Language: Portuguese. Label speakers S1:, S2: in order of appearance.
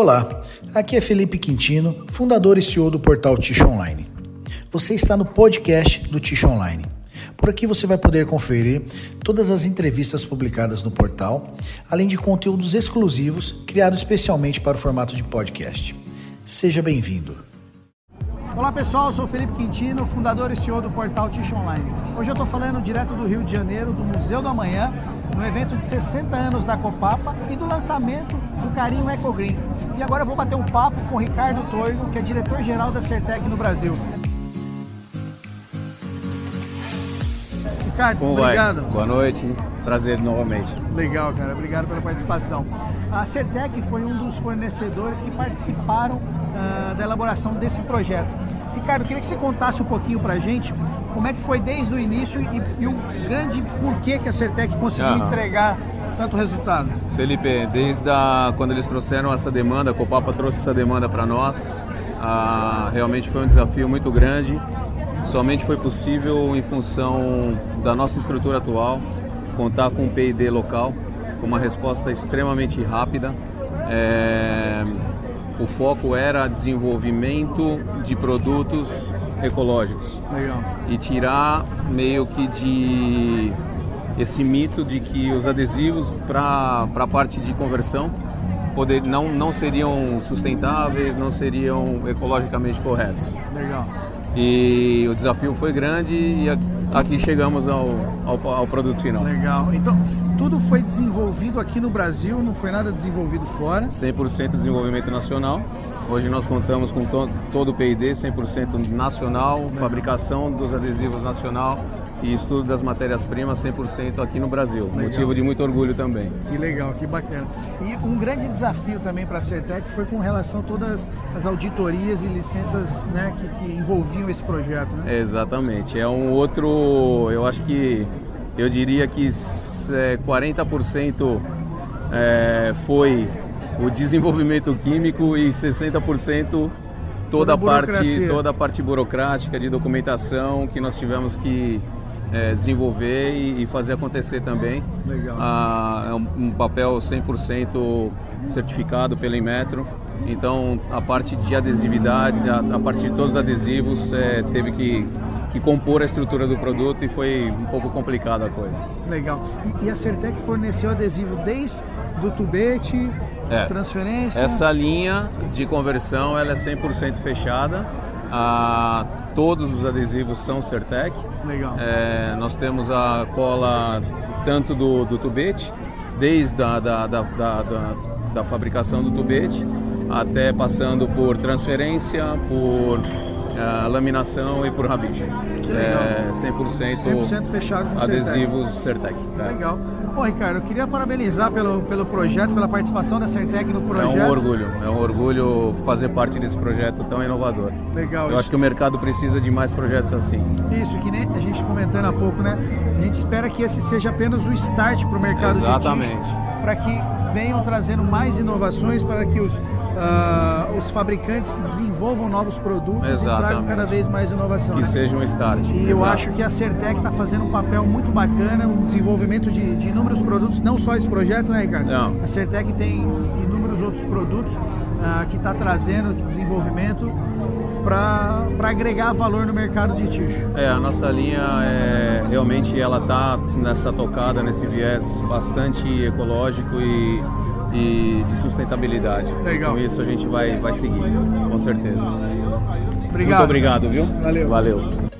S1: Olá, aqui é Felipe Quintino, fundador e CEO do portal Ticho Online. Você está no podcast do Ticho Online. Por aqui você vai poder conferir todas as entrevistas publicadas no portal, além de conteúdos exclusivos criados especialmente para o formato de podcast. Seja bem-vindo.
S2: Olá pessoal, eu sou Felipe Quintino, fundador e CEO do portal Ticho Online. Hoje eu estou falando direto do Rio de Janeiro, do Museu do Amanhã, no evento de 60 anos da Copapa e do lançamento do Carinho Ecogreen. E agora eu vou bater um papo com o Ricardo Toigo, que é diretor-geral da Certec no Brasil. Ricardo,
S3: Como
S2: obrigado.
S3: Vai? Boa noite, prazer novamente.
S2: Legal, cara, obrigado pela participação. A Certec foi um dos fornecedores que participaram uh, elaboração desse projeto. Ricardo, queria que você contasse um pouquinho pra gente como é que foi desde o início e, e o grande porquê que a Certec conseguiu uhum. entregar tanto resultado.
S3: Felipe, desde a, quando eles trouxeram essa demanda, a Copapa trouxe essa demanda para nós, ah, realmente foi um desafio muito grande. Somente foi possível em função da nossa estrutura atual, contar com um P&D local, com uma resposta extremamente rápida. É, o foco era desenvolvimento de produtos ecológicos.
S2: Legal.
S3: E tirar meio que de esse mito de que os adesivos para a parte de conversão poder, não, não seriam sustentáveis, não seriam ecologicamente corretos.
S2: Legal.
S3: E o desafio foi grande e aqui chegamos ao, ao, ao, produto final.
S2: Legal. Então, tudo foi desenvolvido aqui no Brasil, não foi nada desenvolvido fora?
S3: 100% desenvolvimento nacional. Hoje nós contamos com to todo o P&D 100% nacional, Legal. fabricação dos adesivos nacional e estudo das matérias-primas 100% aqui no Brasil. Legal. Motivo de muito orgulho também.
S2: Que legal, que bacana. E um grande desafio também para a Certec foi com relação a todas as auditorias e licenças né, que, que envolviam esse projeto. Né?
S3: Exatamente. É um outro, eu acho que, eu diria que é, 40% é, foi o desenvolvimento químico e 60% toda, toda a parte toda a parte burocrática de documentação que nós tivemos que é, desenvolver e, e, fazer acontecer também.
S2: Legal.
S3: Ah, é um, um, papel 100% certificado pela Inmetro. Então, a parte de adesividade, a, a parte de todos os adesivos, é, teve que, que compor a estrutura do produto e foi um pouco complicada a coisa.
S2: Legal. E, e a Certec forneceu adesivo desde do tubete, é. transferência?
S3: Essa linha de conversão ela é 100% fechada. Ah, todos os adesivos são Certec.
S2: Legal.
S3: É, nós temos a cola tanto do, do tubete, desde a da, da, da, da, da fabricação do tubete, até passando por transferência, por uh, laminação e por rabicho.
S2: Que legal.
S3: É 100%,
S2: 100% fechado com
S3: adesivos Certec.
S2: É. Legal. Bom, Ricardo, eu queria parabenizar pelo, pelo projeto, pela participação da Certec no projeto.
S3: É um orgulho, é um orgulho fazer parte desse projeto tão inovador.
S2: Legal.
S3: Eu
S2: isso.
S3: acho que o mercado precisa de mais projetos assim.
S2: Isso, que nem a gente comentando há pouco, né? A gente espera que esse seja apenas o start para o mercado
S3: Exatamente.
S2: de para que venham trazendo mais inovações, para que os, uh, os fabricantes desenvolvam novos produtos
S3: Exatamente.
S2: e tragam cada vez mais inovação.
S3: Que
S2: né?
S3: seja um start.
S2: E
S3: Exato.
S2: eu acho que a Certec está fazendo um papel muito bacana, o um desenvolvimento de, de, inúmeros produtos, não só esse projeto, né, Ricardo?
S3: Não.
S2: A Certec tem inúmeros outros produtos uh, que está trazendo desenvolvimento para agregar valor no mercado de tixo.
S3: É, a nossa linha é, realmente ela tá nessa tocada, nesse viés bastante ecológico e, e de sustentabilidade.
S2: Legal.
S3: Com isso a gente vai, vai seguir, com certeza.
S2: Obrigado.
S3: Muito obrigado, viu?
S2: Valeu.
S3: Valeu.